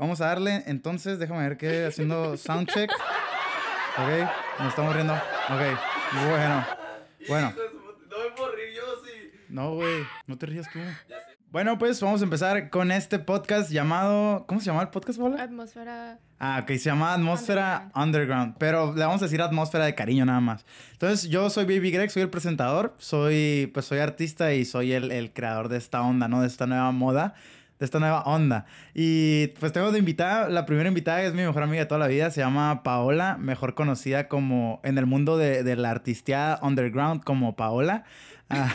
vamos a darle. Entonces, déjame ver qué haciendo soundcheck. Ok, nos estamos riendo. Ok, bueno. Bueno. No me puedo reír yo, sí. No, güey, no te rías tú. Bueno, pues vamos a empezar con este podcast llamado. ¿Cómo se llama el podcast, Bola? Atmósfera. Ah, ok, se llama Atmósfera Underground. Pero le vamos a decir atmósfera de cariño nada más. Entonces, yo soy Baby Greg, soy el presentador, soy, pues soy artista y soy el, el creador de esta onda, ¿no? De esta nueva moda, de esta nueva onda. Y pues tengo de invitada, la primera invitada es mi mejor amiga de toda la vida, se llama Paola, mejor conocida como en el mundo de, de la artistía underground como Paola. Ah,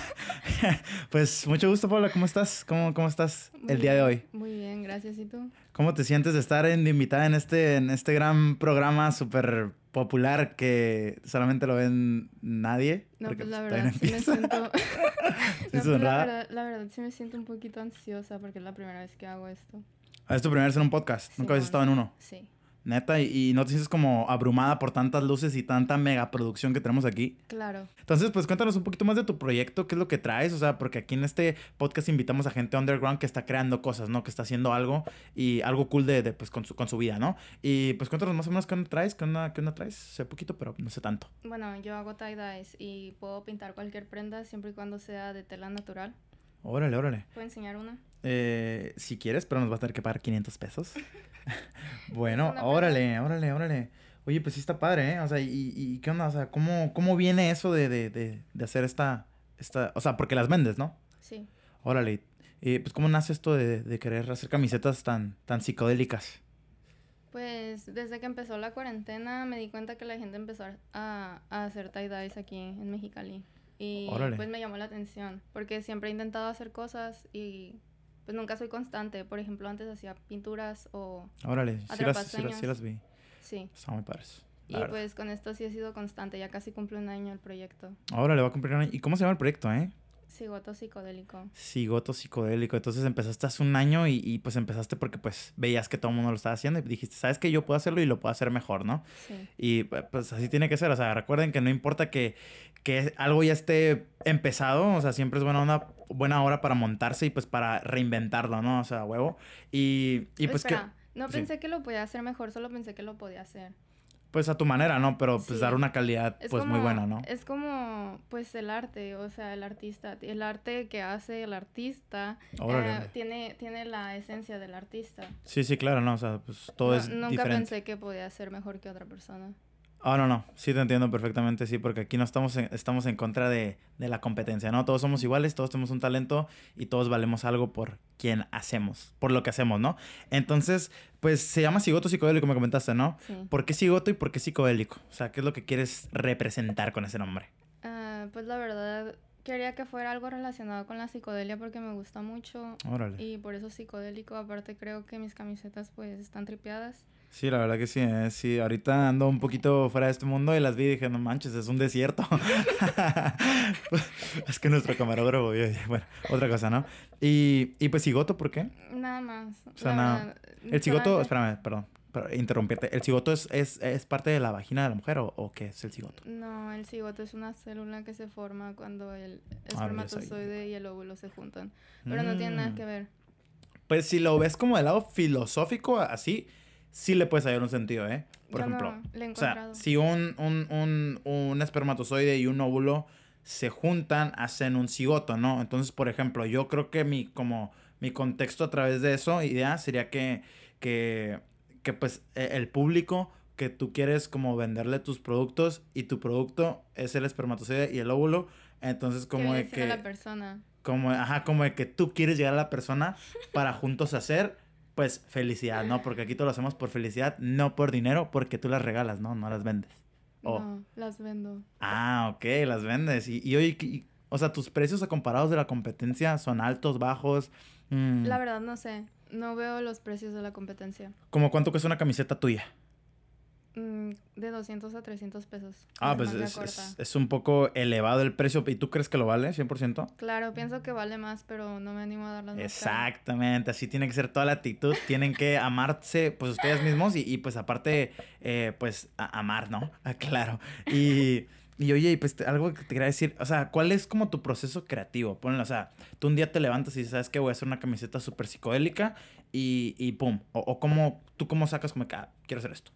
pues mucho gusto, Paola, ¿cómo estás? ¿Cómo, cómo estás el Muy día de hoy? Muy bien, gracias. ¿Y tú? ¿Cómo te sientes de estar en, de invitada en este, en este gran programa súper popular que solamente lo ven nadie? No, Porque, pues la pues, verdad sí me siento... ¿Sí No, es pues, la, verdad, la verdad sí me siento un poquito ansiosa porque es la primera vez que hago esto. Ah, Es tu primera vez en un podcast. Nunca habías estado en uno. Sí, Neta, y, y no te sientes como abrumada por tantas luces y tanta megaproducción que tenemos aquí. claro. Entonces, pues cuéntanos un poquito más de tu proyecto, qué es lo que traes, o sea, porque aquí en este podcast invitamos a gente underground que está creando cosas, ¿no? Que está haciendo algo y algo cool de, de, pues con su, con su vida, ¿no? Y pues cuéntanos más o menos qué onda traes, qué onda, qué onda traes. Sé poquito, pero no sé tanto. Bueno, yo hago tie-dyes y puedo pintar cualquier prenda siempre y cuando sea de tela natural. Órale, órale. ¿Puedo enseñar una? Eh, si quieres, pero nos vas a tener que pagar 500 pesos. bueno, órale, órale, órale. Oye, pues sí está padre, ¿eh? O sea, ¿y, y qué onda? O sea, ¿cómo, cómo viene eso de, de, de, de hacer esta, esta... O sea, porque las vendes, ¿no? Sí. Órale. Eh, pues ¿cómo nace esto de, de querer hacer camisetas tan, tan psicodélicas? Pues desde que empezó la cuarentena me di cuenta que la gente empezó a, a hacer tie-dyes aquí en Mexicali. Y Órale. pues me llamó la atención porque siempre he intentado hacer cosas y pues nunca soy constante. Por ejemplo, antes hacía pinturas o... Órale, sí las, sí, las, Atrapasueños. sí las vi. Sí. Están muy padres. Y verdad. pues con esto sí he sido constante. Ya casi cumple un año el proyecto. Órale, va a cumplir un año. ¿Y cómo se llama el proyecto, eh? Cigoto psicodélico. Cigoto psicodélico. Entonces empezaste hace un año y, y, pues empezaste porque pues veías que todo el mundo lo estaba haciendo y dijiste, ¿sabes que Yo puedo hacerlo y lo puedo hacer mejor, ¿no? Sí. Y pues así tiene que ser. O sea, recuerden que no importa que, que algo ya esté empezado. O sea, siempre es buena, onda, buena hora para montarse y pues para reinventarlo, ¿no? O sea, huevo. Y, y pues Espera, que... no sí. pensé que lo podía hacer mejor, solo pensé que lo podía hacer. Pues a tu manera, ¿no? Pero pues Sí. dar una calidad Es pues como, muy buena, ¿no? Es como, pues, el arte, o sea, el artista. El arte que hace el artista eh, tiene, tiene la esencia del artista. Sí, sí, claro, no, o sea, pues todo No- es nunca diferente. pensé que podía ser mejor que otra persona. Ah, no, no, sí te entiendo perfectamente, sí, porque aquí no estamos en, estamos en contra de, de la competencia, ¿no? Todos somos iguales, todos tenemos un talento y todos valemos algo por quien hacemos, por lo que hacemos, ¿no? Entonces, pues se llama cigoto psicodélico, me comentaste, ¿no? Sí. ¿Por qué cigoto y por qué psicodélico? O sea, ¿qué es lo que quieres representar con ese nombre? Ah, pues la verdad, quería que fuera algo relacionado con la psicodelia porque me gusta mucho. Órale. Y por eso psicodélico, aparte creo que mis camisetas pues están tripeadas. Sí, la verdad que sí, ¿eh? sí, ahorita ando un poquito fuera de este mundo y las vi y dije, no manches, es un desierto. es que nuestro camarógrafo, vio- bueno, otra cosa, ¿no? Y, y pues cigoto, ¿por qué? Nada más. O sea, nada. El cigoto, espérame, perdón, interrumpirte. ¿El cigoto es, es, es parte de la vagina de la mujer o, o qué es el cigoto? No, el cigoto es una célula que se forma cuando el Ah, espermatozoide y el óvulo se juntan. Pero no tiene nada Mm. que ver. Pues si lo ves como del lado filosófico, así, sí le puedes hallar un sentido, ¿eh? Por Yo ejemplo, o sea, si un, un, un, un espermatozoide y un óvulo se juntan, hacen un cigoto, ¿no? Entonces, por ejemplo, yo creo que mi, como, mi contexto a través de eso, idea, sería que, que, que pues, e- el público que tú quieres como venderle tus productos y tu producto es el espermatozoide y el óvulo, entonces como de que la persona. como, ajá, como de que tú quieres llegar a la persona para juntos hacer, pues felicidad, ¿no? Porque aquí todo lo hacemos por felicidad, no por dinero, porque tú las regalas, ¿no? No las vendes. Oh. No, las vendo. Ah, ok, las vendes. Y, y oye, y- o sea, tus precios a comparados de la competencia son altos, bajos. Mm, La verdad no sé. No veo los precios de la competencia. ¿Como cuánto cuesta una camiseta tuya? Mm, de 200 a 300 pesos. Ah, pues es, es- es un poco elevado el precio. ¿Y tú crees que lo vale 100%? Claro, pienso que vale más, pero no me animo a más caras. Exactamente, así tiene que ser toda la actitud. Tienen que amarse, pues ustedes mismos y, y, pues aparte, eh, pues a- amar, ¿no? Ah, claro. Y, y oye, pues te- algo que te quería decir, o sea, ¿cuál es como tu proceso creativo? Ponle, o sea, tú un día te levantas y ¿sabes qué? Voy a hacer una camiseta súper psicodélica y, y pum. O, o cómo, tú cómo sacas como que, ah, quiero hacer esto.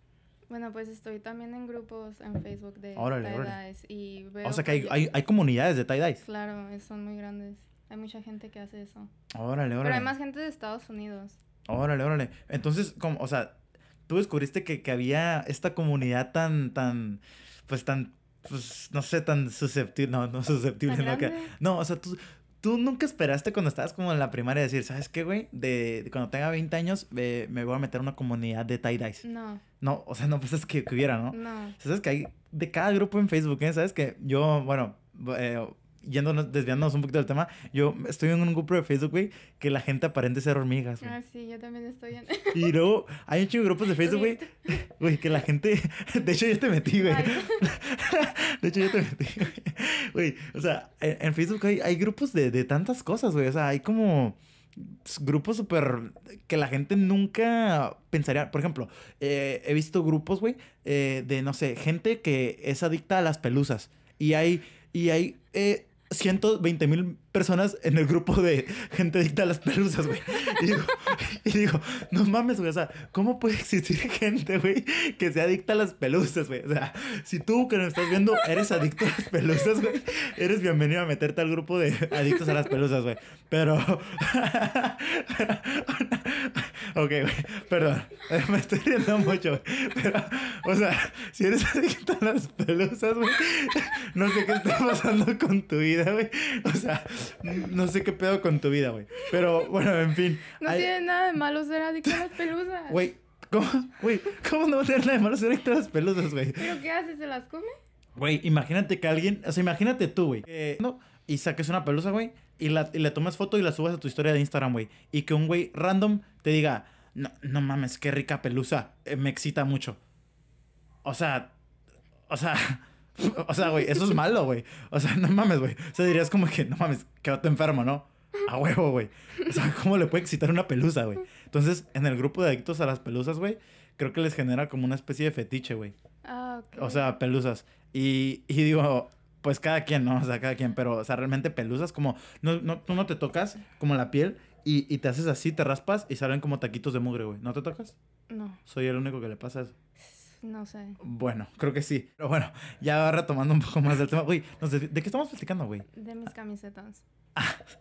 Bueno, pues estoy también en grupos en Facebook de tie-dyes y veo O sea que hay, hay, hay comunidades de tie-dyes. Claro, son muy grandes. Hay mucha gente que hace eso. Órale, órale. Pero hay más gente de Estados Unidos. Órale, órale. Entonces, como, o sea, tú descubriste que, que había esta comunidad tan, tan, pues tan, pues, no sé, tan susceptible, no, no susceptible, ¿Tan no, que, no, o sea, tú, tú nunca esperaste cuando estabas como en la primaria decir, ¿sabes qué, güey? De, de cuando tenga 20 años eh, me voy a meter a una comunidad de tie-dyes. No, No, o sea, no pensas que, que hubiera, ¿no? no. ¿Sabes que hay de cada grupo en Facebook, ¿eh? ¿Sabes que yo, bueno, eh, yéndonos, desviándonos un poquito del tema, yo estoy en un grupo de Facebook, güey, que la gente aparente ser hormigas, güey. Ah, sí, yo también estoy en... Y luego hay un chingo de grupos de Facebook, güey. Güey, que la gente. De hecho, yo te metí, güey. De hecho, yo te metí, güey. O sea, en, Facebook hay, hay grupos de, de tantas cosas, güey. O sea, hay como grupos súper. que la gente nunca pensaría. Por ejemplo, eh, he visto grupos, güey, eh, de no sé, gente que es adicta a las pelusas. Y hay. Y hay. Eh, 120 mil personas en el grupo de gente adicta a las pelusas, güey. Y digo, y no mames, güey. O sea, ¿cómo puede existir gente, güey, que sea adicta a las pelusas, güey? O sea, si tú que nos estás viendo eres adicto a las pelusas, güey, eres bienvenido a meterte al grupo de adictos a las pelusas, güey. Pero. ok, güey, perdón. Me estoy riendo mucho, güey. Pero, o sea, si eres adicto a las pelusas, güey, no sé qué está pasando con tu vida, güey. O sea, no sé qué pedo con tu vida, güey. Pero, bueno, en fin. no Hay- tiene nada de malo ser adicto a las pelusas. Güey, ¿cómo, güey, ¿cómo no va a tener nada de malo ser adicto a las pelusas, güey? ¿Pero qué hace? ¿Se las come? Güey, imagínate que alguien, o sea, imagínate tú, güey, no, y saques una pelusa, güey, y, la, y le tomas foto y la subas a tu historia de Instagram, güey, y que un güey random te diga, no, no mames, qué rica pelusa, eh, me excita mucho. O sea, o sea, o sea, güey, eso es malo, güey. O sea, no mames, güey. O sea, dirías como que, no mames, quédate enfermo, ¿no? A huevo, güey. O sea, ¿cómo le puede excitar una pelusa, güey? Entonces, en el grupo de adictos a las pelusas, güey, creo que les genera como una especie de fetiche, güey. Ah, ok. O sea, pelusas. Y, y digo, pues cada quien, ¿no? O sea, cada quien. Pero, o sea, realmente pelusas como... No, no, tú no te tocas como la piel y, y te haces así, te raspas y salen como taquitos de mugre, güey. ¿No te tocas? No, Soy el único que le pasa eso. no sé. Bueno, creo que sí. Pero bueno, ya retomando un poco más del tema. Güey, no sé, ¿de qué estamos platicando, güey? De mis camisetas.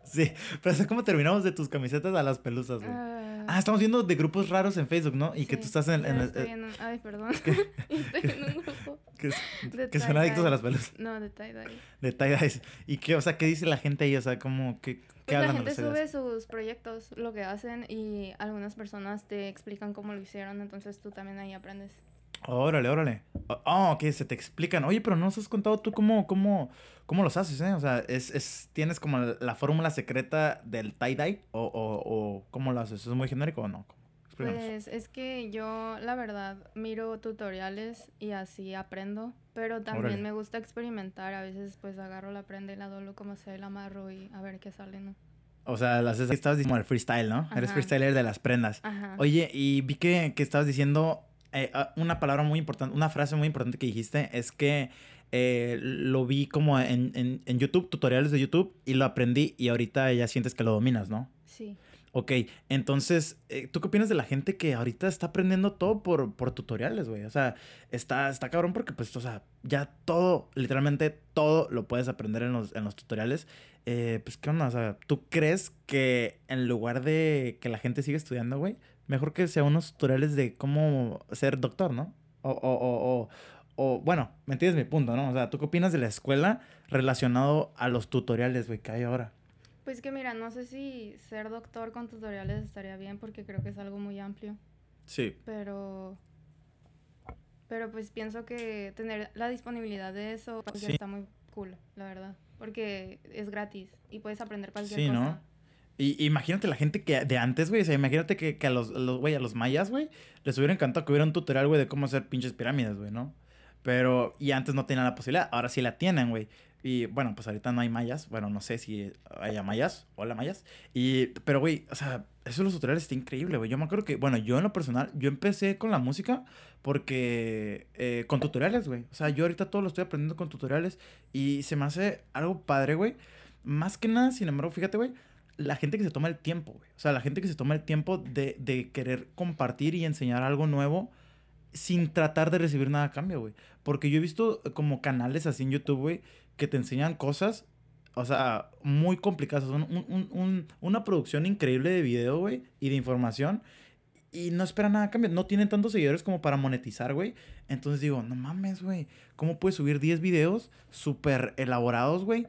Sí, pero ¿cómo terminamos de tus camisetas a las pelusas, güey? Ah, Ah, estamos viendo de grupos raros en Facebook, ¿no? Y que tú estás en... en el- estoy eh, en un- Ay, perdón. estoy en un grupo que, de que son adictos a tie-dye. las pelusas. No, de tie-dye. De tie-dyes. ¿Y qué, o sea, qué dice la gente ahí? O sea, ¿cómo, qué, qué Pues la hablan gente los tie-dyes? sube sus proyectos, lo que hacen, y algunas personas te explican cómo lo hicieron, entonces tú también ahí aprendes. Órale, órale. Oh, que se te explican. Oye, pero no nos has contado tú cómo, cómo, cómo los haces, ¿eh? O sea, es, es, ¿tienes como la, la fórmula secreta del tie-dye? O, o, ¿O cómo lo haces? ¿Es muy genérico o no? Explícanos. Pues es que yo, la verdad, miro tutoriales y así aprendo, pero también Órale. me gusta experimentar. A veces, pues agarro la prenda y la doblo como sea la amarro y a ver qué sale, ¿no? O sea, las estabas diciendo el freestyle, ¿no? Eres Ajá. freestyler de las prendas. Ajá. Oye, y vi que, que estabas diciendo eh, ah, una palabra muy importante, una frase muy importante que dijiste es que eh, lo vi como en, en, en YouTube, tutoriales de YouTube, y lo aprendí y ahorita ya sientes que lo dominas, ¿no? Sí. Ok, entonces, eh, ¿tú qué opinas de la gente que ahorita está aprendiendo todo por, por tutoriales, güey? O sea, está, está cabrón porque, pues, o sea, ya todo, literalmente todo lo puedes aprender en los, en los tutoriales. Eh, pues, ¿qué onda? O sea, ¿tú crees que en lugar de que la gente siga estudiando, güey, mejor que sea unos tutoriales de cómo ser doctor, ¿no? O, o, o, o, o, bueno, ¿me entiendes mi punto, no? O sea, ¿tú qué opinas de la escuela relacionado a los tutoriales, güey, que hay ahora? Pues que mira, no sé si ser doctor con tutoriales estaría bien porque creo que es algo muy amplio, Sí. pero... Pero pues pienso que tener la disponibilidad de eso pues, Sí. está muy cool, la verdad. Porque es gratis y puedes aprender cualquier Sí, cosa. ¿no? Y imagínate la gente que de antes, güey. O sea, imagínate que, que a los, los, güey, a los mayas, güey, les hubiera encantado que hubiera un tutorial, güey, de cómo hacer pinches pirámides, güey, ¿no? Pero, y antes no tenían la posibilidad, ahora sí la tienen, güey. Y bueno, pues ahorita no hay mayas. Bueno, no sé si haya mayas. Hola, mayas. Y, pero, güey, o sea, eso de los tutoriales está increíble, güey. Yo me acuerdo que, bueno, yo en lo personal, yo empecé con la música porque, eh, con tutoriales, güey. O sea, yo ahorita todo lo estoy aprendiendo con tutoriales y se me hace algo padre, güey. Más que nada, sin embargo, fíjate, güey, la gente que se toma el tiempo, güey. O sea, la gente que se toma el tiempo de, de querer compartir y enseñar algo nuevo sin tratar de recibir nada a cambio, güey. Porque yo he visto como canales así en YouTube, güey, que te enseñan cosas, o sea, muy complicadas. Son un- un- un- una producción increíble de video, güey, y de información. Y no esperan nada a cambio. No tienen tantos seguidores como para monetizar, güey. Entonces digo, no mames, güey. ¿Cómo puedes subir 10 videos súper elaborados, güey?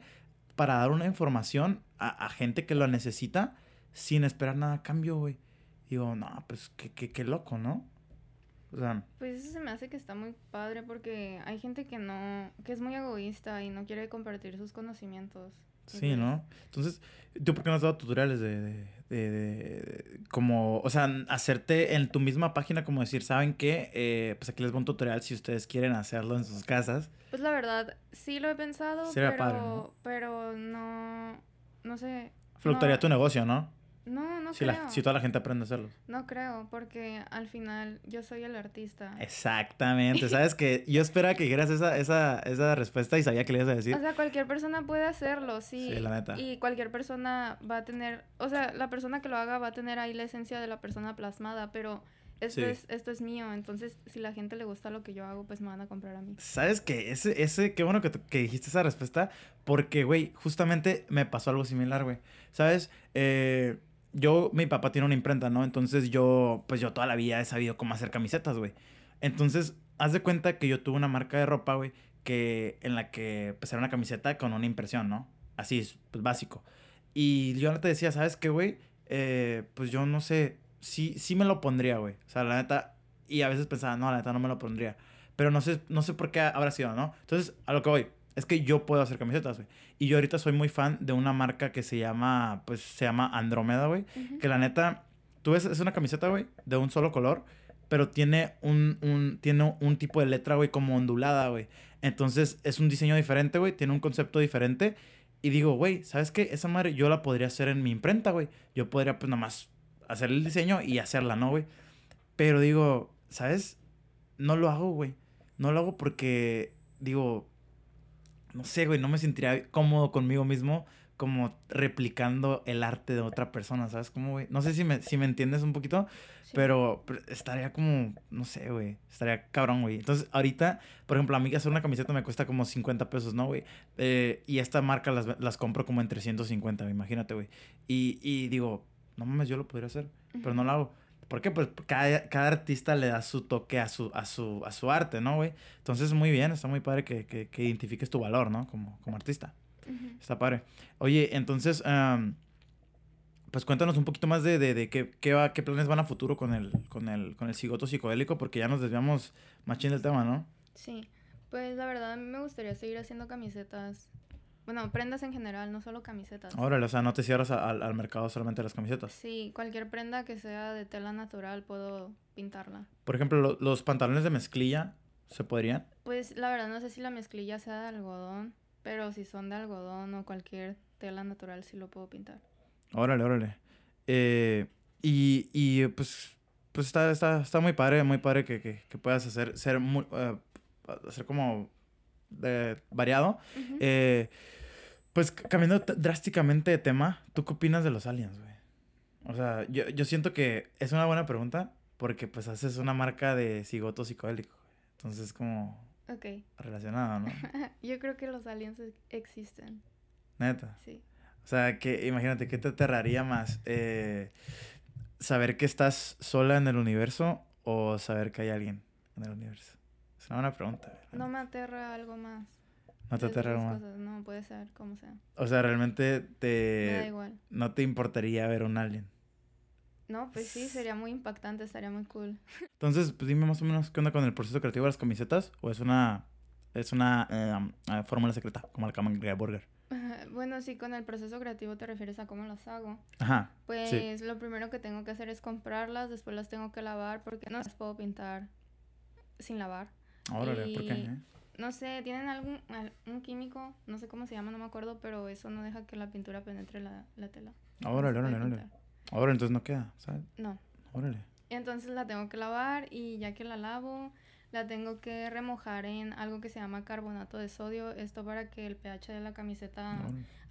Para dar una información a, a gente que lo necesita sin esperar nada a cambio, güey. Digo, no, pues qué, qué, qué loco, ¿no? O sea, Pues eso se me hace que está muy padre porque hay gente que no, que es muy egoísta y no quiere compartir sus conocimientos. Sí, ¿no? Entonces, ¿tú por qué no has dado tutoriales de, de, de- de- como, o sea, hacerte en tu misma página como decir, ¿saben qué? Eh, pues aquí les voy un tutorial si ustedes quieren hacerlo en sus casas. Pues la verdad, sí lo he pensado, Sería pero, padre, ¿no? pero no, no sé. Fluctuaría no, tu negocio, ¿no? No, no si, creo. la- si toda la gente aprende a hacerlo. No creo, porque al final yo soy el artista. Exactamente, ¿sabes? que Yo esperaba que dijeras esa, esa, esa respuesta y sabía que le ibas a decir. O sea, cualquier persona puede hacerlo, sí. Sí, la neta. Y cualquier persona va a tener, o sea, la persona que lo haga va a tener ahí la esencia de la persona plasmada, pero esto Sí. es esto es mío, entonces si la gente le gusta lo que yo hago, pues me van a comprar a mí. ¿Sabes qué? Ese, ese, qué bueno que, que dijiste esa respuesta, porque, güey, justamente me pasó algo similar, güey. ¿Sabes? Eh, yo, mi papá tiene una imprenta, ¿no? Entonces yo, pues yo toda la vida he sabido cómo hacer camisetas, güey. Entonces, haz de cuenta que yo tuve una marca de ropa, güey, que en la que, pues era una camiseta con una impresión, ¿no? Así, es, pues básico. Y yo te decía, ¿sabes qué, güey? Eh, pues yo no sé, sí, sí me lo pondría, güey. O sea, la neta, y a veces pensaba, no, la neta no me lo pondría. Pero no sé, no sé por qué habrá sido, ¿no? Entonces, a lo que voy, es que yo puedo hacer camisetas, güey. Y yo ahorita soy muy fan de una marca que se llama, pues se llama Andrómeda, güey. Que la neta, tú ves, es una camiseta, güey, de un solo color, pero tiene un, un, tiene un tipo de letra, güey, como ondulada, güey. Entonces, es un diseño diferente, güey, tiene un concepto diferente. Y digo, güey, ¿sabes qué? Esa madre yo la podría hacer en mi imprenta, güey. Yo podría, pues, nada más hacer el diseño y hacerla, ¿no, güey? Pero digo, ¿sabes? No lo hago, güey. No lo hago porque, digo, no sé, güey, no me sentiría cómodo conmigo mismo como replicando el arte de otra persona, ¿sabes cómo, güey? No sé si me, si me entiendes un poquito, Sí. pero, pero estaría como, no sé, güey, estaría cabrón, güey. Entonces, ahorita, por ejemplo, a mí hacer una camiseta me cuesta como 50 pesos, ¿no, güey? Eh, y esta marca las, las compro como en 350, güey, imagínate, güey. Y, y digo, no mames, yo lo podría hacer, pero no lo hago. ¿Por qué? Pues cada, cada artista le da su toque a su, a su, a su arte, ¿no, güey? Entonces, muy bien, está muy padre que, que, que identifiques tu valor, ¿no? Como, como artista. Está padre. Oye, entonces, am, pues cuéntanos un poquito más de, de, de qué, qué, va, qué planes van a futuro con el, con el, con el cigoto psicodélico, porque ya nos desviamos machín del tema, ¿no? Sí, pues la verdad a mí me gustaría seguir haciendo camisetas. Bueno, prendas en general, no solo camisetas. Órale, o sea, no te cierras al, al mercado solamente las camisetas. Sí, cualquier prenda que sea de tela natural puedo pintarla. Por ejemplo, lo- los pantalones de mezclilla, ¿se podrían? Pues la verdad no sé si la mezclilla sea de algodón, pero si son de algodón o cualquier tela natural sí lo puedo pintar. Órale, órale. Eh, y, y pues, pues está, está, está muy padre, muy padre que, que, que puedas hacer, ser muy, eh, hacer como variado. Eh, pues cambiando drásticamente de tema, ¿tú qué opinas de los aliens, güey? O sea, yo, yo siento que es una buena pregunta porque pues haces una marca de cigoto psicodélico. güey. Entonces como Ok, relacionado, ¿no? yo creo que los aliens ex- existen, Neta. sí. O sea, que imagínate, ¿qué te aterraría más? Eh, ¿Saber que estás sola en el universo o saber que hay alguien en el universo? Es una buena pregunta. güey. No me aterra algo más. No te aterra No, puede ser, como sea. O sea, realmente Me da te... igual. No te importaría ver un alien. No, pues sí, sería muy impactante, estaría muy cool. Entonces, pues dime más o menos qué onda con el proceso creativo de las camisetas o es una es una eh, um, eh, fórmula secreta como el Camembert Burger. Bueno, si con el proceso creativo te refieres a cómo las hago. Ajá. Pues lo primero que tengo que hacer es comprarlas, después las tengo que lavar porque no las puedo pintar sin lavar. Órale, ¿por qué? Y- eh? No sé, tienen algún al- un químico, no sé cómo se llama, no me acuerdo, pero eso no deja que la pintura penetre la, la tela. Órale, órale, órale. Órale, entonces no queda, ¿sabes? No. Órale. Entonces la tengo que lavar y ya que la lavo, la tengo que remojar en algo que se llama carbonato de sodio. Esto para que el pH de la camiseta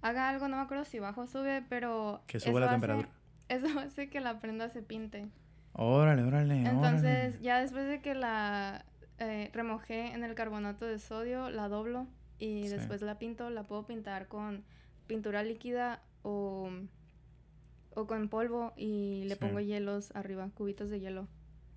haga algo, no me acuerdo si bajo o sube, pero... Que sube la hace- temperatura. Eso hace que la prenda se pinte. Órale, órale. Entonces, órale. ya después de que la eh, remojé en el carbonato de sodio, la doblo y Sí. después la pinto. La puedo pintar con pintura líquida o, o con polvo y le Sí. pongo hielos arriba, cubitos de hielo.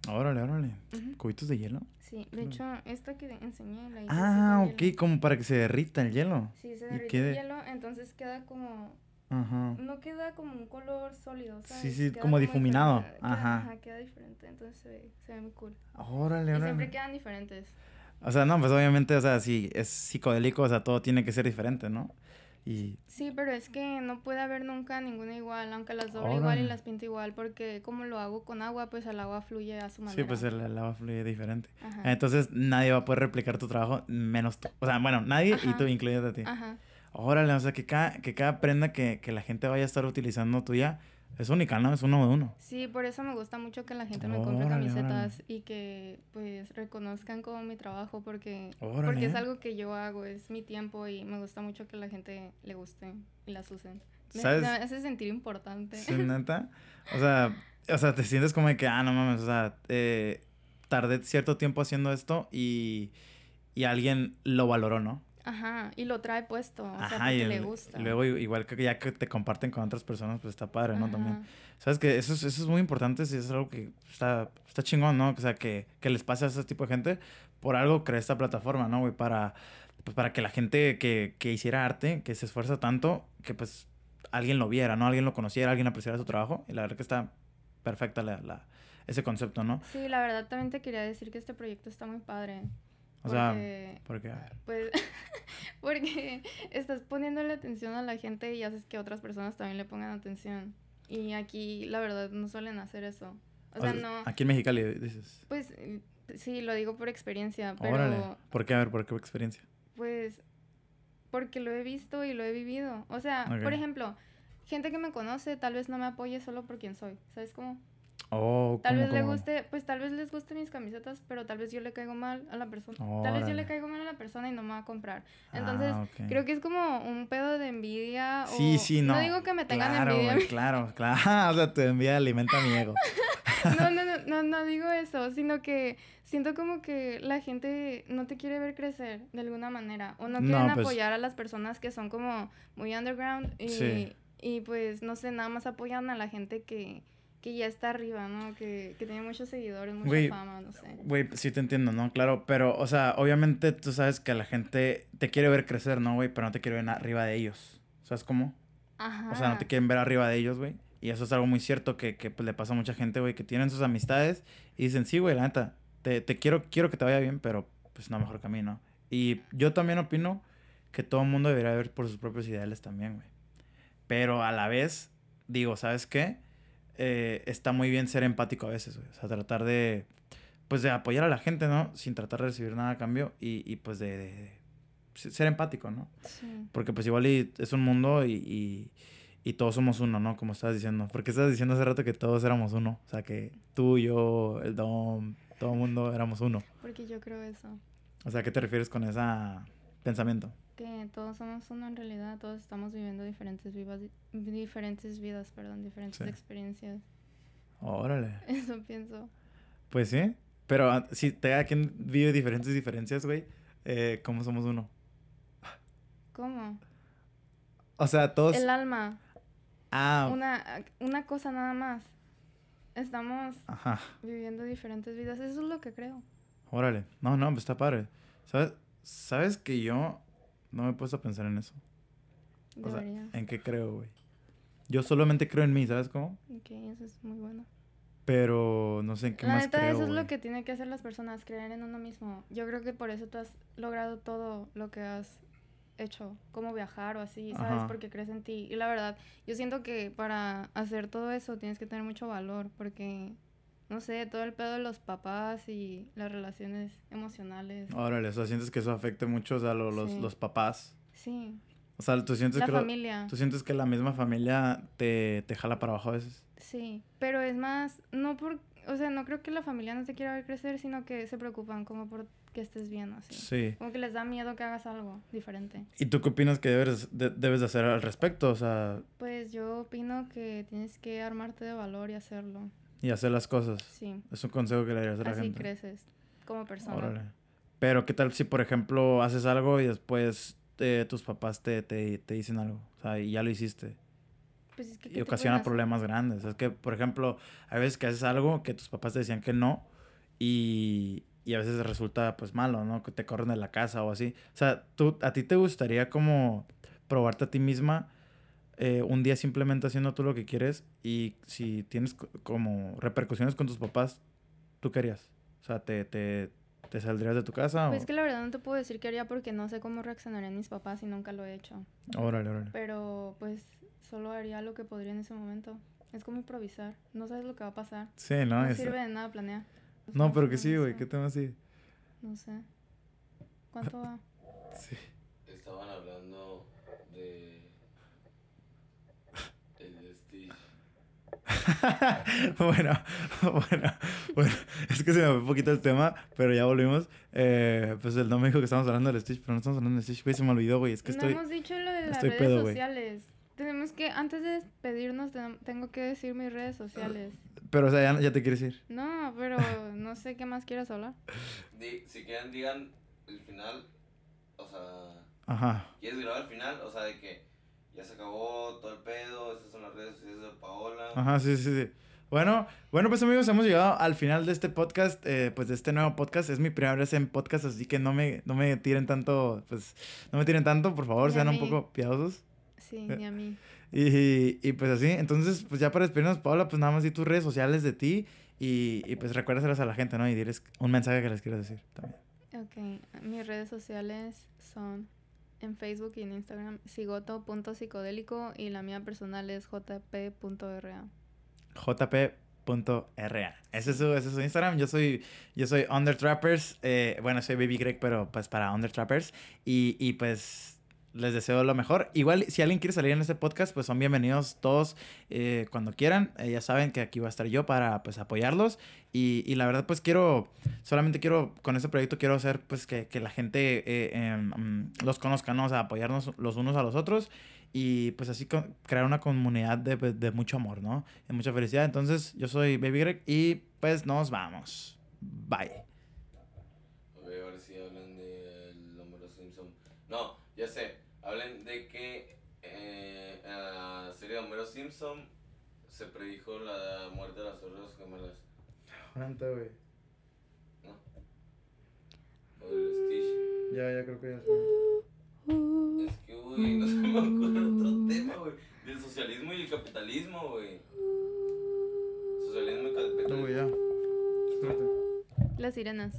Órale, órale. Ujú. ¿Cubitos de hielo? Sí, de hecho, esta que enseñé la hice Ah, ok, hielo. como para que se derrita el hielo. Sí, se derrite el hielo, entonces queda como... Ajá. No queda como un color sólido, Sí, ¿sabes? sí, Queda como difuminado. diferente, queda- Ajá. ajá, queda diferente, entonces se ve, se ve muy cool. Órale, Y órale. siempre quedan diferentes. O sea, no, pues obviamente, o sea, si es psicodélico, o sea, todo tiene que ser diferente, ¿no? Y Sí, pero es que no puede haber nunca ninguna igual, aunque las doble igual y las pinto igual, porque como lo hago con agua, pues el agua fluye a su manera. sí, pues el, el agua fluye diferente. Ajá. Entonces nadie va a poder replicar tu trabajo menos tú. O sea, bueno, nadie y Ajá. tú incluyéndote a ti. Ajá. Órale, o sea, que cada, que cada prenda que, que la gente vaya a estar utilizando tuya es única, ¿no? Es uno de uno. Sí, por eso me gusta mucho que la gente me compre Órale, camisetas órale. y que pues reconozcan como mi trabajo porque Órale. porque es algo que yo hago, es mi tiempo y me gusta mucho que la gente le guste y las usen. ¿Sabes? me hace sentir importante. Sí, neta. O sea, o sea, te sientes como de que, ah, no mames, o sea, eh, tardé cierto tiempo haciendo esto y, y alguien lo valoró, ¿no? Ajá, y lo trae puesto, o sea, Ajá, porque y, le el- gusta. y luego igual que ya que te comparten con otras personas, pues está padre, ¿no? También. Ajá. Sabes que eso es, eso es muy importante, si es algo que está, está chingón, ¿no? O sea, que, que les pase a ese tipo de gente. Por algo creé esta plataforma, ¿no, güey? Para, pues, para que la gente que, que hiciera arte, que se esfuerza tanto, que pues alguien lo viera, ¿no? Alguien lo conociera, alguien apreciara su trabajo. Y la verdad que está perfecta la, la- ese concepto, ¿no? Sí, la verdad también te quería decir que este proyecto está muy padre. O sea, porque, porque, a ver. pues, porque estás poniéndole atención a la gente y haces que otras personas también le pongan atención. Y aquí, la verdad, no suelen hacer eso. O sea, no, Aquí en Mexicali dices. pues, eh, sí, lo digo por experiencia, pero, Órale. ¿Por qué? A ver, ¿por qué experiencia? pues, porque lo he visto y lo he vivido. O sea, por ejemplo, gente que me conoce tal vez no me apoye solo por quien soy. ¿Sabes cómo? Oh, Tal ¿cómo, vez le cómo? guste, pues tal vez les guste mis camisetas, pero tal vez yo le caigo mal a la persona. Tal vez yo le caigo mal a la persona y no me va a comprar. Entonces, Ah, ok. creo que es como un pedo de envidia. Sí, o- sí, no. No digo que me tengan claro, envidia. claro, claro. o sea, tu envidia alimenta mi ego. No, no, no, no, no digo eso, sino que siento como que la gente no te quiere ver crecer de alguna manera. O no No, quieren pues- apoyar a las personas que son como muy underground. Y, Sí. y pues, no sé, nada más apoyan a la gente que, que ya está arriba, ¿no? Que, que tiene muchos seguidores, mucha fama, no sé. Güey, sí te entiendo, ¿no? Claro, pero, o sea, obviamente tú sabes que la gente te quiere ver crecer, ¿no, güey? Pero no te quiere ver arriba de ellos. ¿Sabes cómo? Ajá. O sea, no te quieren ver arriba de ellos, güey. Y eso es algo muy cierto que, que pues, le pasa a mucha gente, güey, que tienen sus amistades y dicen, sí, güey, la neta, te, te quiero, quiero que te vaya bien, pero pues no mejor camino. Y yo también opino que todo el mundo debería ver por sus propios ideales también, güey. Pero a la vez, digo, ¿sabes qué? Eh, está muy bien ser empático a veces, güey. O sea, tratar de, pues de apoyar a la gente, ¿no? Sin tratar de recibir nada a cambio y, y pues de, ser empático, ¿no? Sí. Porque pues igual y es un mundo y, y, y todos somos uno, ¿no? Como estabas diciendo. Porque estabas diciendo hace rato que todos éramos uno. O sea, que tú, yo, el Dom, todo el mundo éramos uno. Porque yo creo eso. O sea, ¿a qué te refieres con ese pensamiento? Que todos somos uno en realidad, todos estamos viviendo diferentes vivas, diferentes vidas, perdón, diferentes Sí. experiencias. Órale. Eso pienso. Pues sí. Pero si te cada quien vive diferentes diferencias, güey, eh, ¿cómo somos uno? ¿Cómo? O sea, todos... El alma, Ah, una, una cosa nada más. Estamos ajá. viviendo diferentes vidas, eso es lo que creo. Órale. No, no, pues está padre. ¿Sabes? ¿Sabes que yo no me he puesto a pensar en eso? O sea. ¿en qué creo, güey? Yo solamente creo en mí, ¿sabes cómo? Ok, eso es muy bueno. Pero no sé en qué La más neta, creo, eso es lo que tienen que hacer las personas, creer en uno mismo. Yo creo que por eso tú has logrado todo lo que has hecho, como viajar o así, ¿sabes? Ajá. Porque crees en ti. Y la verdad, yo siento que para hacer todo eso tienes que tener mucho valor, porque, no sé, todo el pedo de los papás y las relaciones emocionales. Órale, o sea, sientes que eso afecte mucho o sea, lo- los, Sí. los papás. Sí, O sea, tú sientes la que lo- familia. tú sientes que la misma familia te, te jala para abajo a veces. Sí, pero es más, no por, o sea, no creo que la familia no te quiera ver crecer, sino que se preocupan como por que estés bien, así. Sí. Como que les da miedo que hagas algo diferente. ¿Y tú qué opinas que debes de, debes de hacer al respecto? O sea, Pues yo opino que tienes que armarte de valor y hacerlo. Y hacer las cosas. Sí. Es un consejo que le darías a la Así gente. creces como persona. Órale. Pero qué tal si, por ejemplo, haces algo y después eh, tus papás te, te, te dicen algo? O sea, y ya lo hiciste. Pues es que, ¿qué Y ocasiona problemas grandes. Es que, por ejemplo, hay veces que haces algo que tus papás te decían que no y, y a veces resulta pues malo, ¿no? Que te corren de la casa o así. O sea, ¿tú, ¿a ti te gustaría como probarte a ti misma eh, un día simplemente haciendo tú lo que quieres y si tienes co- como repercusiones con tus papás, ¿tú qué harías? O sea, ¿te, te, te saldrías de tu casa Pues o...? que la verdad no te puedo decir qué haría porque no sé cómo reaccionarían mis papás y nunca lo he hecho. Órale, órale. Pero pues solo haría lo que podría en ese momento. Es como improvisar. No sabes lo que va a pasar. Sí, ¿no? No, Es- sirve de nada planear. No, pero que sí, güey. ¿Qué tema así? No sé. ¿Cuánto va? Sí. Estaban hablando de. El Stitch. bueno, bueno, bueno, es que se me fue un poquito el tema, pero ya volvimos. Eh, pues el no me dijo que estábamos hablando del Stitch, pero no estamos hablando del Stitch, güey, se me olvidó, güey, es que no estoy... hemos dicho lo de las estoy redes pedo, güey. sociales. Tenemos que, antes de despedirnos, ten- tengo que decir mis redes sociales. Pero, o sea, ya, ya te quieres ir. No, pero no sé qué más quieras hablar. Di- si quieren, digan el final. O sea, Ajá. ¿quieres grabar el final? O sea, de que ya se acabó todo el pedo. Estas son las redes sociales de Paola. Ajá, sí, sí, sí. Bueno, bueno, pues amigos, hemos llegado al final de este podcast, eh, pues de este nuevo podcast. Es mi primera vez en podcast, así que no me, no me tiren tanto, pues, no me tiren tanto, por favor, Ni sean un poco piadosos. Sí, Eh. ni a mí. Y, y pues así, entonces, pues ya para despedirnos, Paola, pues nada más di tus redes sociales de ti y, y pues recuérdaselas a la gente, ¿no? Y diles un mensaje que les quieras decir también. Ok, mis redes sociales son en Facebook y en Instagram sigoto.psicodélico y la mía personal es jp.ra. jp.ra. Ese es su, ese es su Instagram. Yo soy, yo soy Under Trappers. eh, bueno, soy Baby Greg, pero pues para Under Trappers. Y, y pues les deseo lo mejor. Igual, si alguien quiere salir en este podcast, pues son bienvenidos todos eh, cuando quieran. Eh, ya saben que aquí va a estar yo para pues apoyarlos. Y, y la verdad, pues quiero, solamente quiero, con este proyecto quiero hacer pues que, que la gente eh, em, mm, los conozca, ¿no? O sea, apoyarnos los unos a los otros. Y pues así crear una comunidad de, pues, de mucho amor, ¿no? De mucha felicidad. Entonces, yo soy Baby Greg y pues nos vamos. Bye. Ahora sí hablan del Homero Simpson. No, ya sé. Hablen de que eh, en la serie de Homero Simpson se predijo la muerte de las torres gemelas. güey. ¿No? O del Stitch. Ya, ya creo que ya Es que, güey, no se me ocurre otro tema, güey. Del socialismo y el capitalismo, güey. Socialismo y No, güey, capitalismo. ya. Espérate. Las sirenas.